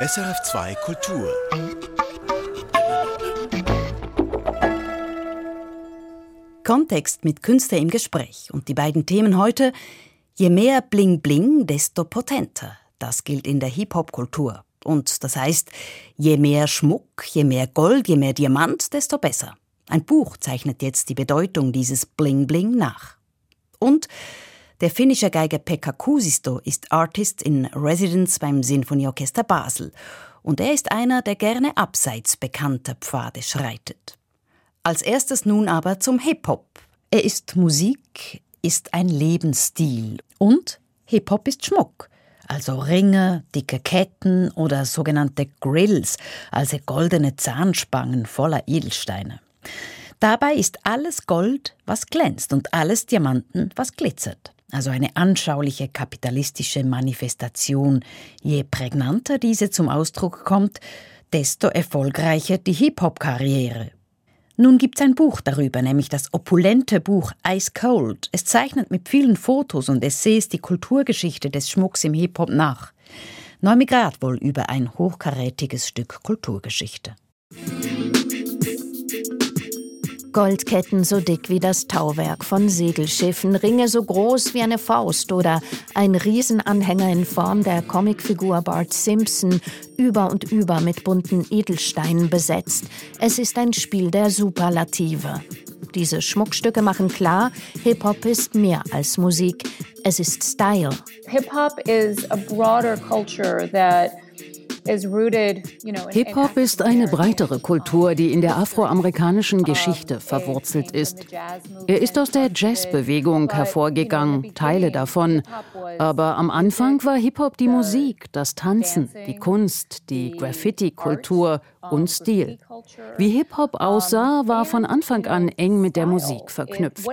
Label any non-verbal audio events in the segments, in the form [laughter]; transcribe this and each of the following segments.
SRF2 Kultur. Kontext mit Künstler im Gespräch und die beiden Themen heute Je mehr Bling Bling, desto potenter. Das gilt in der Hip-Hop-Kultur. Und das heißt, je mehr Schmuck, je mehr Gold, je mehr Diamant, desto besser. Ein Buch zeichnet jetzt die Bedeutung dieses Bling Bling nach. Und der finnische Geiger Pekka Kusisto ist Artist in Residence beim Sinfonieorchester Basel. Und er ist einer, der gerne abseits bekannter Pfade schreitet. Als erstes nun aber zum Hip-Hop. Er ist Musik, ist ein Lebensstil und Hip-Hop ist Schmuck. Also Ringe, dicke Ketten oder sogenannte Grills, also goldene Zahnspangen voller Edelsteine. Dabei ist alles Gold, was glänzt und alles Diamanten, was glitzert also eine anschauliche kapitalistische Manifestation. Je prägnanter diese zum Ausdruck kommt, desto erfolgreicher die Hip-Hop-Karriere. Nun gibt's ein Buch darüber, nämlich das opulente Buch Ice Cold. Es zeichnet mit vielen Fotos und Essays die Kulturgeschichte des Schmucks im Hip-Hop nach. Neumigrat wohl über ein hochkarätiges Stück Kulturgeschichte. Goldketten so dick wie das Tauwerk von Segelschiffen, Ringe so groß wie eine Faust oder ein Riesenanhänger in Form der Comicfigur Bart Simpson, über und über mit bunten Edelsteinen besetzt. Es ist ein Spiel der Superlative. Diese Schmuckstücke machen klar, Hip-Hop ist mehr als Musik. Es ist Style. Hip-Hop is a broader culture that Hip-Hop ist eine breitere Kultur, die in der afroamerikanischen Geschichte verwurzelt ist. Er ist aus der Jazzbewegung hervorgegangen, Teile davon. Aber am Anfang war Hip-Hop die Musik, das Tanzen, die Kunst, die Graffiti-Kultur und Stil. Wie Hip-Hop aussah, war von Anfang an eng mit der Musik verknüpft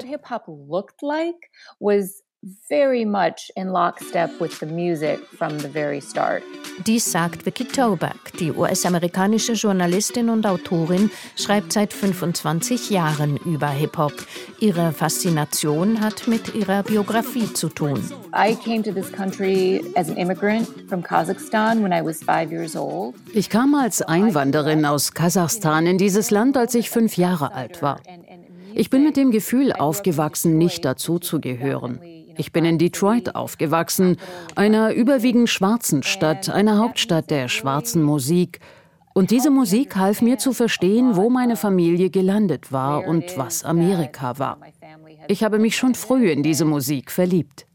very much in lockstep with the music from the very start. Dies sagt Vicky Toback. Die US-amerikanische Journalistin und Autorin schreibt seit 25 Jahren über Hip-Hop. Ihre Faszination hat mit ihrer Biografie zu tun. I came to this country as an immigrant from Kazakhstan when I was five years old. Ich kam als Einwanderin aus Kasachstan in dieses Land, als ich fünf Jahre alt war. Ich bin mit dem Gefühl aufgewachsen, nicht dazu zu gehören. Ich bin in Detroit aufgewachsen, einer überwiegend schwarzen Stadt, einer Hauptstadt der schwarzen Musik. Und diese Musik half mir zu verstehen, wo meine Familie gelandet war und was Amerika war. Ich habe mich schon früh in diese Musik verliebt.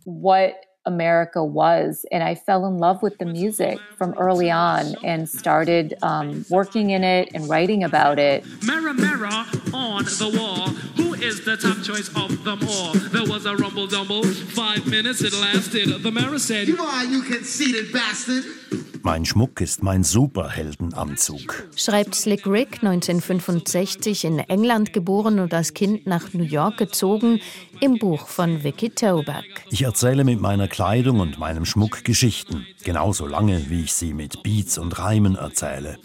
America was. And I fell in love with the music from early on and started um, working in it and writing about it. Mirror, mirror on the wall, who is the top choice of them all? There was a rumble dumble, five minutes it lasted. The mirror said, You are, you conceited bastard. Mein Schmuck ist mein Superheldenanzug. Schreibt Slick Rick, 1965 in England geboren und als Kind nach New York gezogen, im Buch von Vicky Toback. Ich erzähle mit meiner Kleidung und meinem Schmuck Geschichten, genauso lange, wie ich sie mit Beats und Reimen erzähle.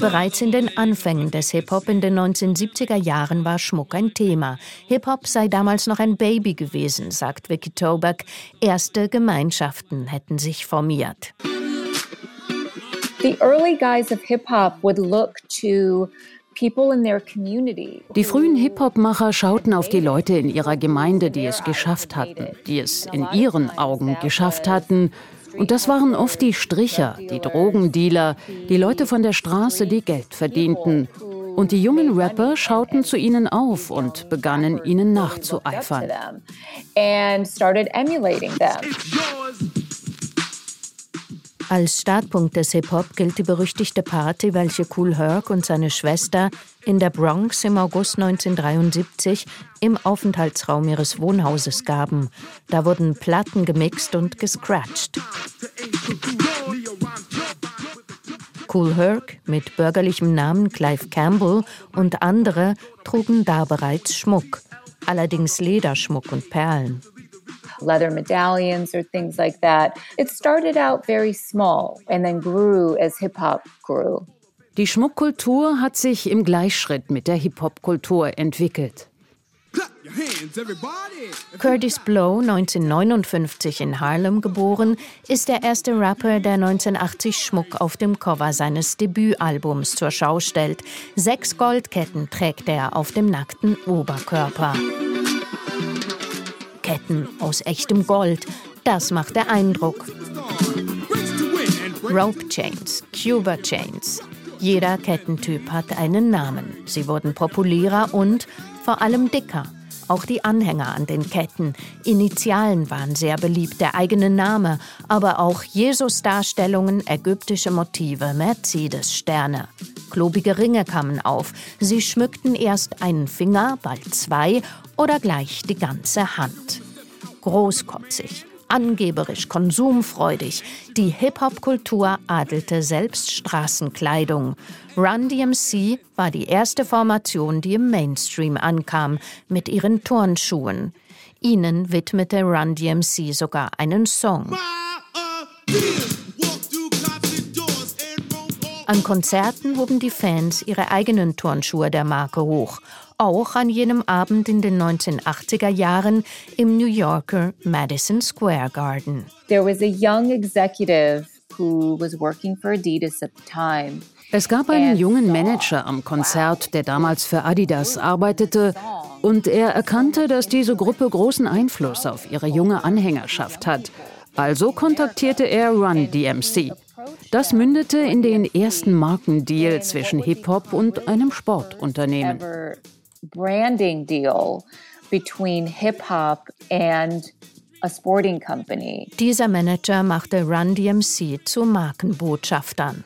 Bereits in den Anfängen des Hip-Hop in den 1970er Jahren war Schmuck ein Thema. Hip-Hop sei damals noch ein Baby gewesen, sagt Vicky Toback. Erste Gemeinschaften hätten sich formiert. The early guys of hip hop would look to die frühen Hip-Hop-Macher schauten auf die Leute in ihrer Gemeinde, die es geschafft hatten, die es in ihren Augen geschafft hatten. Und das waren oft die Stricher, die Drogendealer, die Leute von der Straße, die Geld verdienten. Und die jungen Rapper schauten zu ihnen auf und begannen ihnen nachzueifern. Als Startpunkt des Hip-Hop gilt die berüchtigte Party, welche Cool Herc und seine Schwester in der Bronx im August 1973 im Aufenthaltsraum ihres Wohnhauses gaben. Da wurden Platten gemixt und gescratcht. Cool Herc mit bürgerlichem Namen Clive Campbell und andere trugen da bereits Schmuck, allerdings Lederschmuck und Perlen leather medallions or things like that. It started out very small and then grew as hip hop grew. Die Schmuckkultur hat sich im Gleichschritt mit der Hip-Hop-Kultur entwickelt. Curtis Blow, 1959 in Harlem geboren, ist der erste Rapper, der 1980 Schmuck auf dem Cover seines Debütalbums zur Schau stellt. Sechs Goldketten trägt er auf dem nackten Oberkörper. Ketten aus echtem Gold, das macht der Eindruck. Rope Chains, Cuba Chains. Jeder Kettentyp hat einen Namen. Sie wurden populärer und vor allem dicker. Auch die Anhänger an den Ketten. Initialen waren sehr beliebt, der eigene Name, aber auch Jesus-Darstellungen, ägyptische Motive, Mercedes-Sterne. Klobige Ringe kamen auf. Sie schmückten erst einen Finger, bald zwei oder gleich die ganze Hand. Großkotzig, angeberisch konsumfreudig. Die Hip-Hop-Kultur adelte selbst Straßenkleidung. Run DMC war die erste Formation, die im Mainstream ankam, mit ihren Turnschuhen. Ihnen widmete Run DMC sogar einen Song. An Konzerten hoben die Fans ihre eigenen Turnschuhe der Marke hoch auch an jenem Abend in den 1980er Jahren im New Yorker Madison Square Garden. There was a young executive who was working for Adidas at the time. Es gab einen jungen Manager am Konzert, der damals für Adidas arbeitete, und er erkannte, dass diese Gruppe großen Einfluss auf ihre junge Anhängerschaft hat. Also kontaktierte er Run DMC. Das mündete in den ersten Markendeal zwischen Hip-Hop und einem Sportunternehmen branding deal between hip hop and a sporting company. Dieser Manager machte Run DMC zu Markenbotschaftern.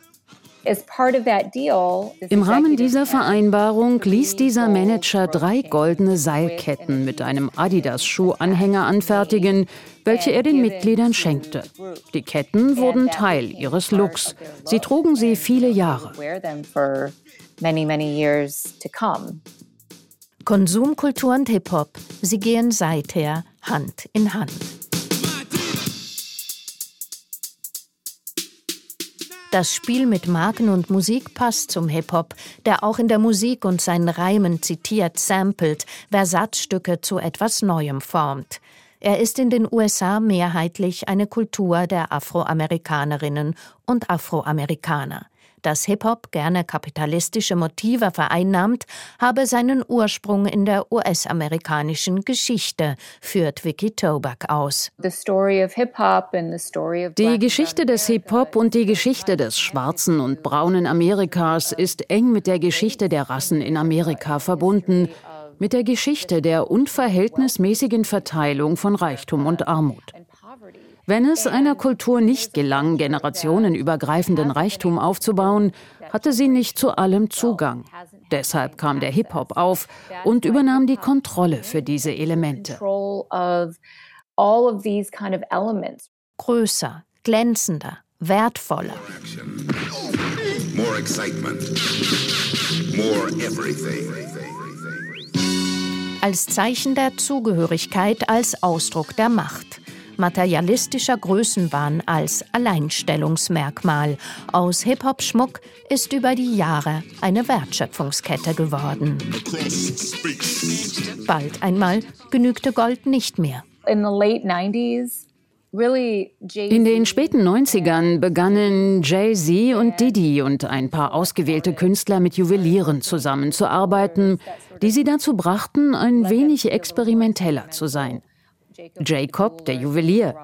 Im Rahmen dieser Vereinbarung ließ dieser Manager drei goldene Seilketten mit einem Adidas-Schuhanhänger anfertigen, welche er den Mitgliedern schenkte. Die Ketten wurden Teil ihres Looks. Sie trugen sie viele Jahre. Konsumkultur und Hip-Hop, sie gehen seither Hand in Hand. Das Spiel mit Marken und Musik passt zum Hip-Hop, der auch in der Musik und seinen Reimen zitiert, samplet, Versatzstücke zu etwas Neuem formt. Er ist in den USA mehrheitlich eine Kultur der Afroamerikanerinnen und Afroamerikaner dass Hip-Hop gerne kapitalistische Motive vereinnahmt, habe seinen Ursprung in der US-amerikanischen Geschichte, führt Vicky Toback aus. Die Geschichte des Hip-Hop und die Geschichte des schwarzen und braunen Amerikas ist eng mit der Geschichte der Rassen in Amerika verbunden, mit der Geschichte der unverhältnismäßigen Verteilung von Reichtum und Armut. Wenn es einer Kultur nicht gelang, generationenübergreifenden Reichtum aufzubauen, hatte sie nicht zu allem Zugang. Deshalb kam der Hip-Hop auf und übernahm die Kontrolle für diese Elemente. Größer, glänzender, wertvoller. Als Zeichen der Zugehörigkeit, als Ausdruck der Macht materialistischer Größenwahn als Alleinstellungsmerkmal. Aus Hip-Hop-Schmuck ist über die Jahre eine Wertschöpfungskette geworden. Bald einmal genügte Gold nicht mehr. In den späten 90ern begannen Jay-Z und Diddy und ein paar ausgewählte Künstler mit Juwelieren zusammenzuarbeiten, die sie dazu brachten, ein wenig experimenteller zu sein. Jacob, der Juwelier.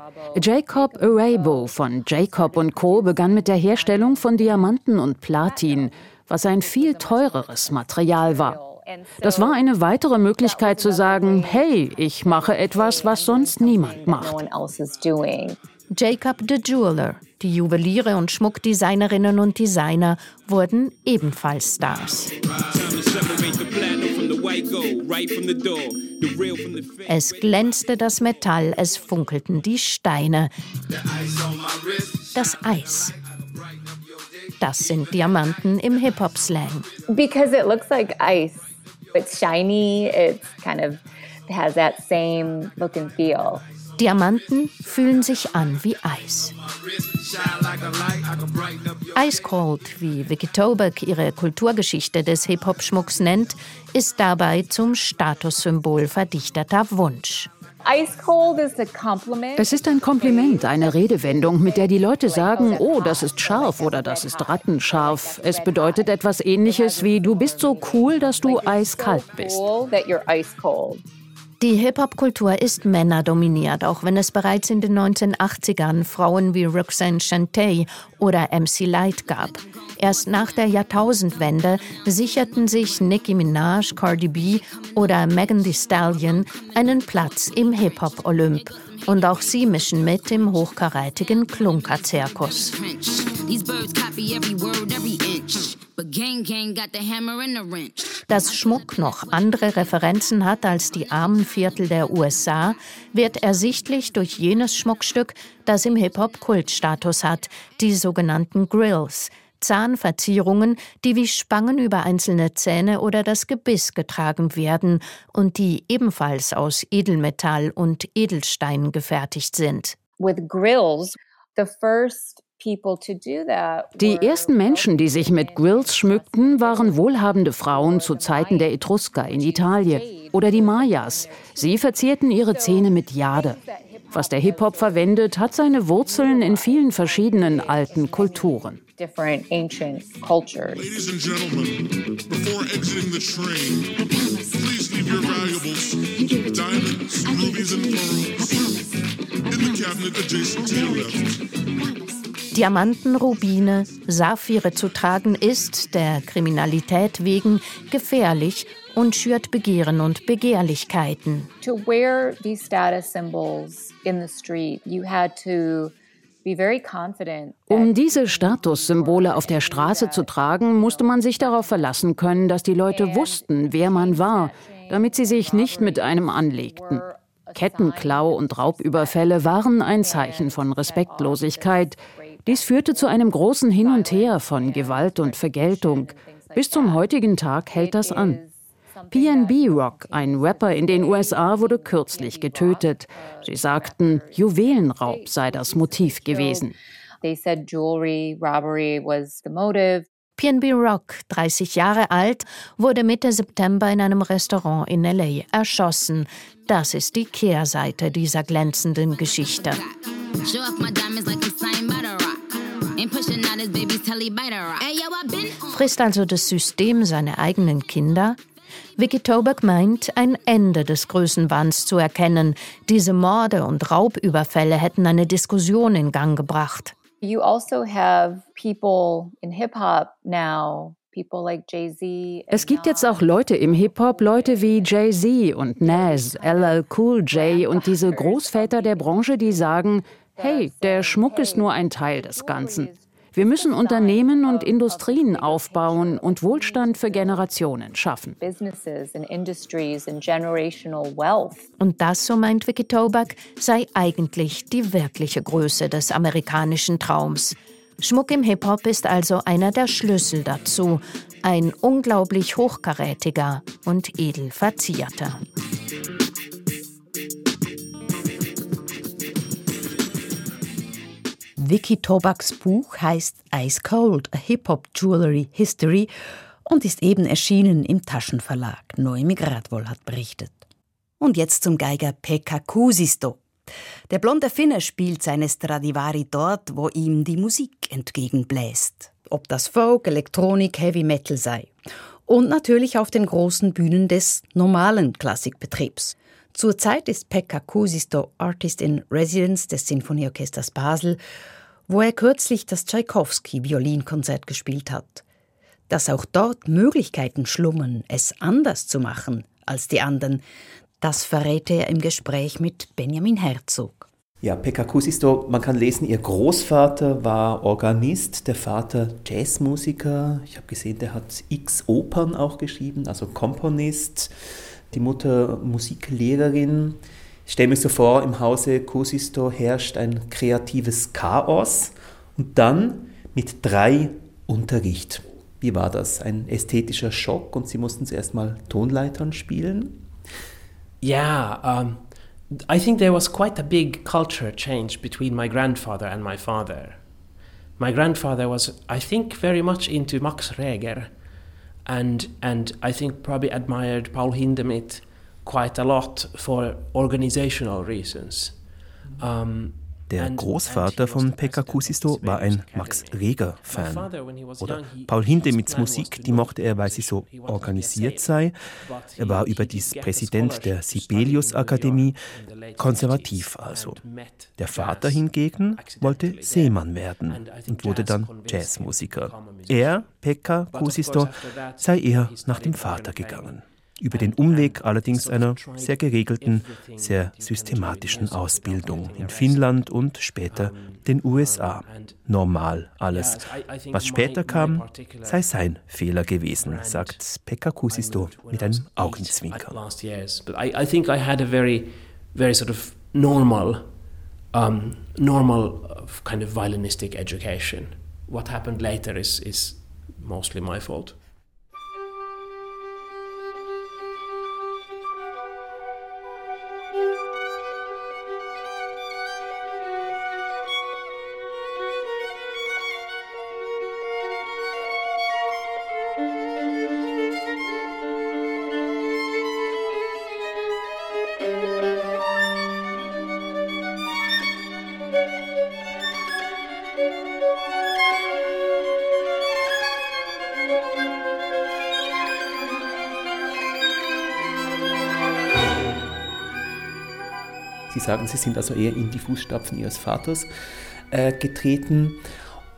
Jacob Arabo von Jacob Co. begann mit der Herstellung von Diamanten und Platin, was ein viel teureres Material war. Das war eine weitere Möglichkeit zu sagen, hey, ich mache etwas, was sonst niemand macht. Jacob the Jeweler, die Juweliere und Schmuckdesignerinnen und Designer wurden ebenfalls Stars. Es glänzte das Metall, es funkelten die Steine. Das Eis. Das sind Diamanten im Hip-Hop-Slang. Because it looks like ice. It's shiny, it's kind of has that same look and feel. Diamanten fühlen sich an wie Eis. Ice Cold, wie Vicky Toback ihre Kulturgeschichte des Hip-Hop-Schmucks nennt, ist dabei zum Statussymbol verdichteter Wunsch. Es ist ein Kompliment, eine Redewendung, mit der die Leute sagen, oh, das ist scharf oder das ist rattenscharf. Es bedeutet etwas ähnliches wie, du bist so cool, dass du eiskalt bist. Die Hip-Hop-Kultur ist männerdominiert, auch wenn es bereits in den 1980ern Frauen wie Roxanne Shantay oder MC Light gab. Erst nach der Jahrtausendwende sicherten sich Nicki Minaj, Cardi B oder Megan Thee Stallion einen Platz im Hip-Hop-Olymp. Und auch sie mischen mit im hochkarätigen Klunker-Zirkus. Dass Schmuck noch andere Referenzen hat als die armen Viertel der USA, wird ersichtlich durch jenes Schmuckstück, das im Hip-Hop Kultstatus hat, die sogenannten Grills, Zahnverzierungen, die wie Spangen über einzelne Zähne oder das Gebiss getragen werden und die ebenfalls aus Edelmetall und Edelstein gefertigt sind. With grills, the first die ersten Menschen, die sich mit Grills schmückten, waren wohlhabende Frauen zu Zeiten der Etrusker in Italien oder die Mayas. Sie verzierten ihre Zähne mit Jade. Was der Hip-Hop verwendet, hat seine Wurzeln in vielen verschiedenen alten Kulturen. Ladies and gentlemen, before exiting the train, please leave your valuables, diamonds, rubies and pearls, in the cabinet adjacent to your left. Diamanten, Rubine, Saphire zu tragen ist, der Kriminalität wegen, gefährlich und schürt Begehren und Begehrlichkeiten. To wear these status symbols in the street, you had to um diese Statussymbole auf der Straße zu tragen, musste man sich darauf verlassen können, dass die Leute wussten, wer man war, damit sie sich nicht mit einem anlegten. Kettenklau und Raubüberfälle waren ein Zeichen von Respektlosigkeit, dies führte zu einem großen Hin und Her von Gewalt und Vergeltung. Bis zum heutigen Tag hält das an. PNB Rock, ein Rapper in den USA, wurde kürzlich getötet. Sie sagten, Juwelenraub sei das Motiv gewesen. PNB Rock, 30 Jahre alt, wurde Mitte September in einem Restaurant in LA erschossen. Das ist die Kehrseite dieser glänzenden Geschichte. Frisst also das System seine eigenen Kinder? Vicky Toback meint, ein Ende des Größenwahns zu erkennen. Diese Morde und Raubüberfälle hätten eine Diskussion in Gang gebracht. You also have people in hip hop now es gibt jetzt auch Leute im Hip-Hop, Leute wie Jay-Z und Nas, LL Cool J und diese Großväter der Branche, die sagen, hey, der Schmuck ist nur ein Teil des Ganzen. Wir müssen Unternehmen und Industrien aufbauen und Wohlstand für Generationen schaffen. Und das, so meint Vicky Toback, sei eigentlich die wirkliche Größe des amerikanischen Traums. Schmuck im Hip-Hop ist also einer der Schlüssel dazu, ein unglaublich hochkarätiger und edel verzierter. Vicky Tobaks Buch heißt Ice Cold, a Hip-Hop Jewelry History und ist eben erschienen im Taschenverlag. Noemi Gradwoll hat berichtet. Und jetzt zum Geiger Pekka Kusisto. Der blonde Finne spielt seine Stradivari dort, wo ihm die Musik entgegenbläst. Ob das Folk, Elektronik, Heavy Metal sei. Und natürlich auf den großen Bühnen des normalen Klassikbetriebs. Zurzeit ist Pekka Kusisto Artist in Residence des Sinfonieorchesters Basel wo er kürzlich das Tschaikowski-Violinkonzert gespielt hat. Dass auch dort Möglichkeiten schlummern, es anders zu machen als die anderen, das verrät er im Gespräch mit Benjamin Herzog. Ja, Pekka Kusisto, man kann lesen, ihr Großvater war Organist, der Vater Jazzmusiker. Ich habe gesehen, der hat x Opern auch geschrieben, also Komponist. Die Mutter Musiklehrerin. Ich stelle mir so vor, im Hause Kusisto herrscht ein kreatives Chaos und dann mit drei Unterricht. Wie war das? Ein ästhetischer Schock und Sie mussten zuerst mal Tonleitern spielen? Ja, ähm, I think there was quite a big culture change between my grandfather and my father. My grandfather was, I think, very much into Max Reger, and and I think probably admired Paul Hindemith quite a lot for organizational reasons. Um, Der Großvater von Pekka Kusisto war ein Max Reger-Fan. Oder Paul Hindemiths Musik, die mochte er, weil sie so organisiert sei. Er war überdies Präsident der Sibelius-Akademie, konservativ also. Der Vater hingegen wollte Seemann werden und wurde dann Jazzmusiker. Er, Pekka Kusisto, sei eher nach dem Vater gegangen über den Umweg allerdings einer sehr geregelten, sehr systematischen Ausbildung in Finnland und später den USA. Normal alles. Was später kam, sei sein Fehler gewesen, sagt Pekka Kusisto mit einem Augenzwinkern. I think I had a very, very sort of normal, um, normal uh, kind of violinistic education. What happened later is, is mostly my fault. Sagen, Sie sind also eher in die Fußstapfen Ihres Vaters äh, getreten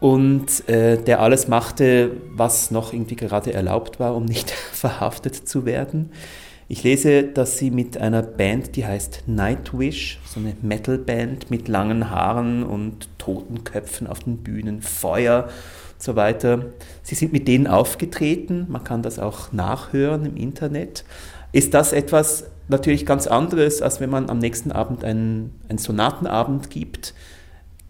und äh, der alles machte, was noch irgendwie gerade erlaubt war, um nicht [laughs] verhaftet zu werden. Ich lese, dass Sie mit einer Band, die heißt Nightwish, so eine Metalband mit langen Haaren und toten Köpfen auf den Bühnen, Feuer und so weiter. Sie sind mit denen aufgetreten, man kann das auch nachhören im Internet. Ist das etwas, natürlich ganz anderes, als wenn man am nächsten Abend einen, einen Sonatenabend gibt.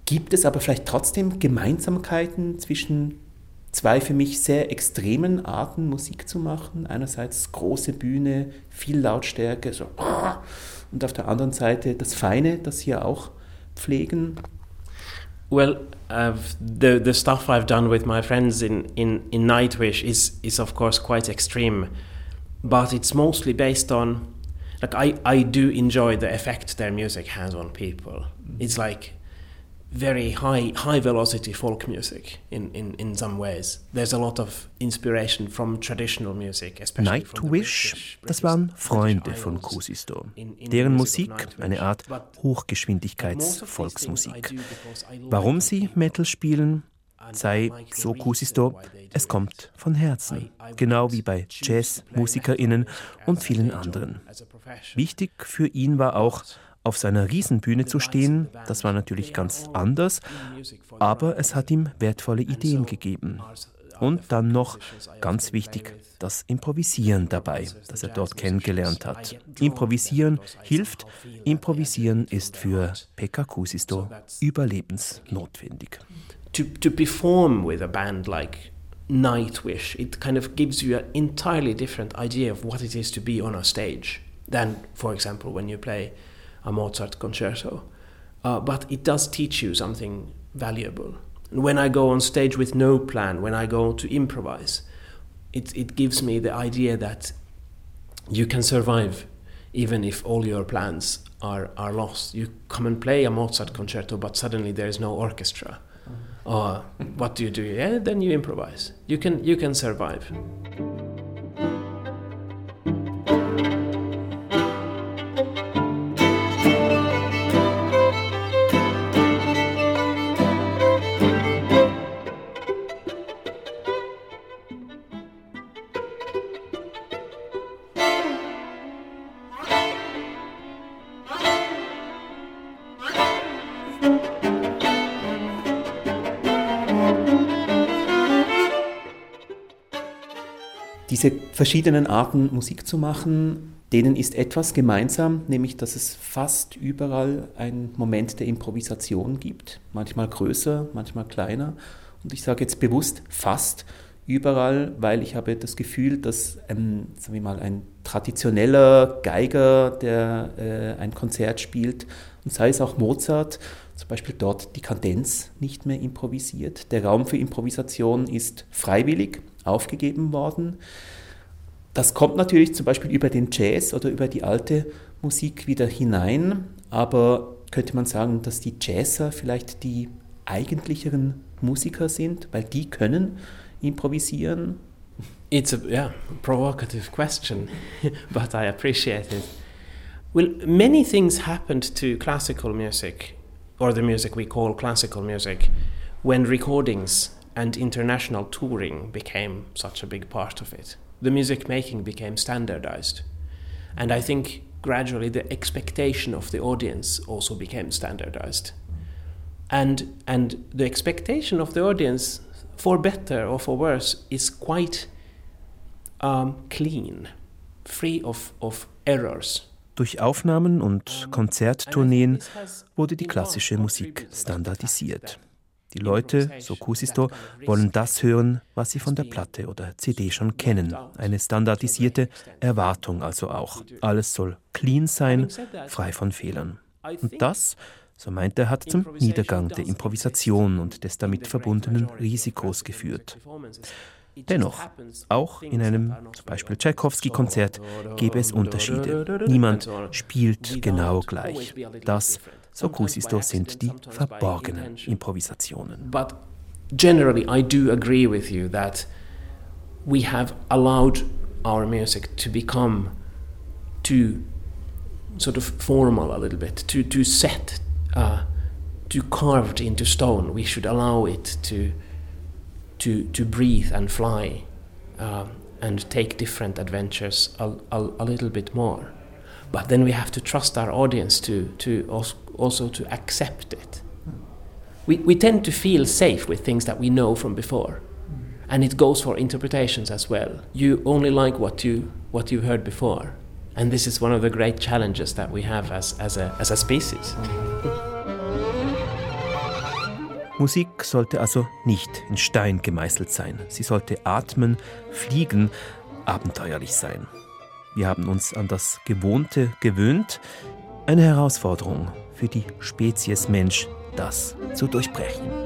Gibt es aber vielleicht trotzdem Gemeinsamkeiten zwischen zwei für mich sehr extremen Arten Musik zu machen? Einerseits große Bühne, viel Lautstärke, so und auf der anderen Seite das Feine, das ja auch pflegen. Well, uh, the the stuff I've done with my friends in in in Nightwish is is of course quite extreme, but it's mostly based on like I, I do enjoy the effect their music has on people. Mm. It's like very high high velocity folk music in, in, in some ways. There's a lot of inspiration from traditional music, especially Nightwish, das waren Freunde von Kusisto. Deren Musik eine Art Hochgeschwindigkeits-Volksmusik. Warum sie Metal spielen? Sei, so Kusisto, es kommt von Herzen, genau wie bei JazzmusikerInnen und vielen anderen. Wichtig für ihn war auch, auf seiner Riesenbühne zu stehen, das war natürlich ganz anders, aber es hat ihm wertvolle Ideen gegeben. Und dann noch, ganz wichtig, das Improvisieren dabei, das er dort kennengelernt hat. Improvisieren hilft, Improvisieren ist für Pekka Kusisto überlebensnotwendig. To, to perform with a band like Nightwish, it kind of gives you an entirely different idea of what it is to be on a stage. than, for example, when you play a Mozart concerto. Uh, but it does teach you something valuable. And when I go on stage with no plan, when I go to improvise, it, it gives me the idea that you can survive even if all your plans are, are lost. You come and play a Mozart concerto, but suddenly there is no orchestra. Uh, what do you do? Yeah, then you improvise. You can, you can survive. Verschiedenen Arten Musik zu machen, denen ist etwas gemeinsam, nämlich dass es fast überall einen Moment der Improvisation gibt, manchmal größer, manchmal kleiner. Und ich sage jetzt bewusst fast, überall, weil ich habe das Gefühl, dass ähm, sagen wir mal, ein traditioneller Geiger, der äh, ein Konzert spielt, und sei es auch Mozart, zum Beispiel dort die Kadenz nicht mehr improvisiert. Der Raum für Improvisation ist freiwillig aufgegeben worden. Das kommt natürlich zum Beispiel über den Jazz oder über die alte Musik wieder hinein, aber könnte man sagen, dass die Jazzer vielleicht die eigentlicheren Musiker sind, weil die können improvisieren? It's a yeah, provocative question, [laughs] but I appreciate it. Well, many things happened to classical music, or the music we call classical music, when recordings and international touring became such a big part of it. The music making became standardized. And I think gradually the expectation of the audience also became standardized. And, and the expectation of the audience, for better or for worse, is quite um, clean, free of, of errors. Durch Aufnahmen und Konzerttourneen wurde die klassische Musik standardisiert. Die Leute, so Kusisto, wollen das hören, was sie von der Platte oder CD schon kennen. Eine standardisierte Erwartung also auch. Alles soll clean sein, frei von Fehlern. Und das, so meint er, hat zum Niedergang der Improvisation und des damit verbundenen Risikos geführt. Dennoch, auch in einem zum Beispiel Tchaikovsky-Konzert gäbe es Unterschiede. Niemand spielt genau gleich. Das, so Kusisto, sind die verborgenen Improvisationen. But generally I do agree with you that we have allowed our music to become too sort of formal a little bit, too, too set, uh, too carved into stone. We should allow it to to, to breathe and fly um, and take different adventures a, a, a, little bit more. But then we have to trust our audience to, to also to accept it. We, we tend to feel safe with things that we know from before. And it goes for interpretations as well. You only like what you what you heard before. And this is one of the great challenges that we have as, as, a, as a species. Musik sollte also nicht in Stein gemeißelt sein. Sie sollte atmen, fliegen, abenteuerlich sein. Wir haben uns an das Gewohnte gewöhnt. Eine Herausforderung für die Spezies Mensch, das zu durchbrechen.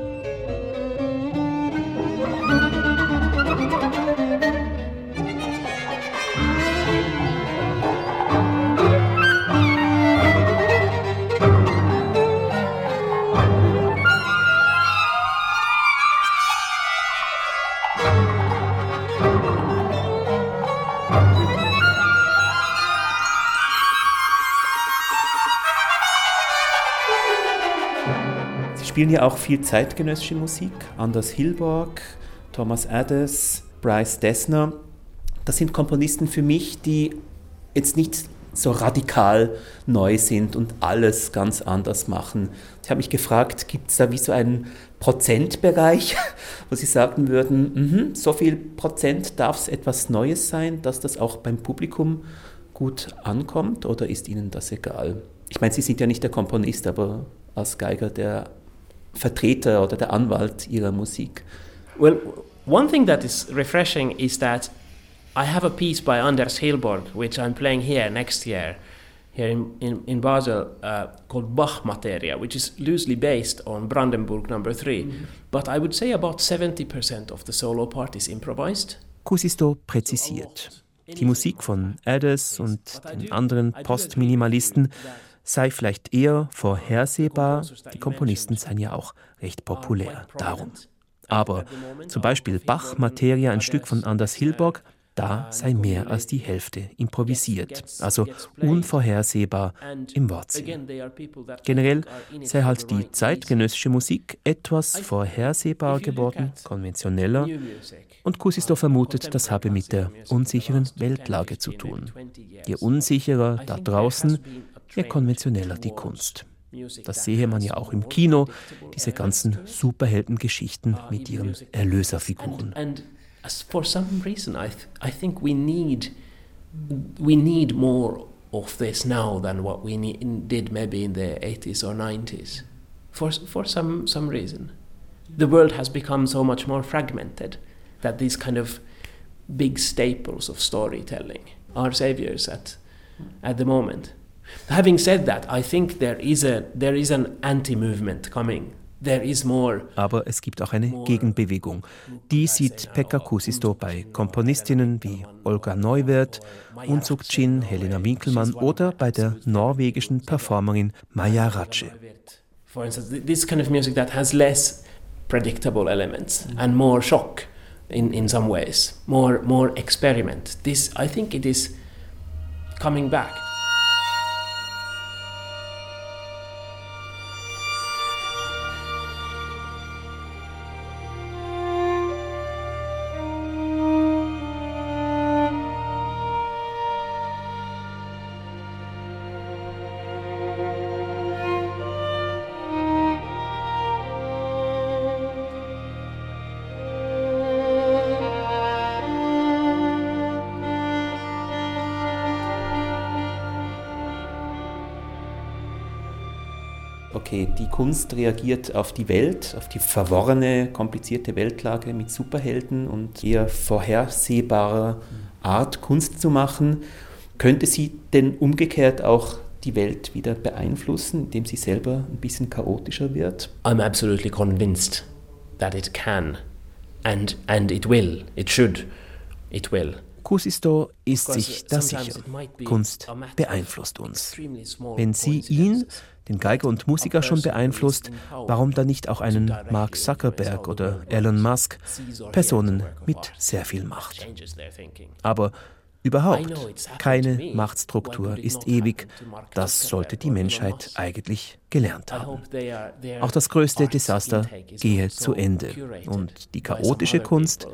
Spielen ja auch viel zeitgenössische Musik. Anders Hilborg, Thomas Addis, Bryce Dessner. Das sind Komponisten für mich, die jetzt nicht so radikal neu sind und alles ganz anders machen. Ich habe mich gefragt, gibt es da wie so einen Prozentbereich, [laughs] wo Sie sagen würden, mm so viel Prozent darf es etwas Neues sein, dass das auch beim Publikum gut ankommt oder ist Ihnen das egal? Ich meine, Sie sind ja nicht der Komponist, aber als Geiger der Vertreter oder der Anwalt ihrer Musik? Well, one thing that is refreshing is that I have a piece by Anders Hilborg, which I'm playing here next year, here in, in, in Basel, uh, called Bach Materia, which is loosely based on Brandenburg number three. Mm -hmm. But I would say about 70% of the solo part is improvised. Kusisto präzisiert. Die Musik von Addis und den anderen Postminimalisten sei vielleicht eher vorhersehbar, die Komponisten seien ja auch recht populär darum. Aber zum Beispiel Bach Materia, ein Stück von Anders Hilborg, da sei mehr als die Hälfte improvisiert, also unvorhersehbar im Wortsinn. Generell sei halt die zeitgenössische Musik etwas vorhersehbar geworden, konventioneller, und Kusisto vermutet, das habe mit der unsicheren Weltlage zu tun. Je unsicherer da draußen, je konventioneller die Kunst. Das sehe man ja auch im Kino, diese ganzen Superheldengeschichten mit ihren Erlöserfiguren. for some reason, I, th I think we need we need more of this now than what we did maybe in the 80s or 90s. For for some some reason, the world has become so much more fragmented, that these kind of big staples of storytelling are saviors at, at the moment. Having said that, I think there is, a, there is an anti-movement coming. Aber es gibt auch eine Gegenbewegung. Die sieht Pekka Kusisto bei Komponistinnen wie Olga Neuwirth, Unsuk Chin, Helena Winkelmann oder bei der norwegischen Performerin Maja Ratsche. For instance, this kind of music that has less predictable elements and more shock in, in some ways, more, more experiment. This, I think it is coming back. Okay, die Kunst reagiert auf die Welt, auf die verworrene, komplizierte Weltlage mit Superhelden und eher vorhersehbarer Art Kunst zu machen. Könnte sie denn umgekehrt auch die Welt wieder beeinflussen, indem sie selber ein bisschen chaotischer wird? I'm absolutely convinced that it can and and it will. It should. It will. Kusisto ist sich da sicher. Kunst beeinflusst uns. Wenn sie ihn den Geiger und Musiker schon beeinflusst, warum dann nicht auch einen Mark Zuckerberg oder Elon Musk, Personen mit sehr viel Macht. Aber überhaupt, keine Machtstruktur ist ewig, das sollte die Menschheit eigentlich gelernt haben. Auch das größte Desaster gehe zu Ende und die chaotische Kunst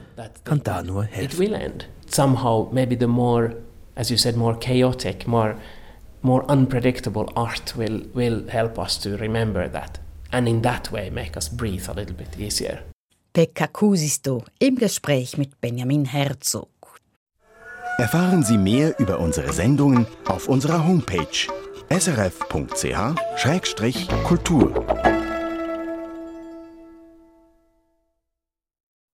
kann da nur helfen. Somehow maybe the more, as you said, more chaotic, more more unpredictable art will, will help us to remember that and in that way make us breathe a little bit easier. Pekka Kusisto im Gespräch mit Benjamin Herzog. Erfahren Sie mehr über unsere Sendungen auf unserer Homepage srf.ch-kultur.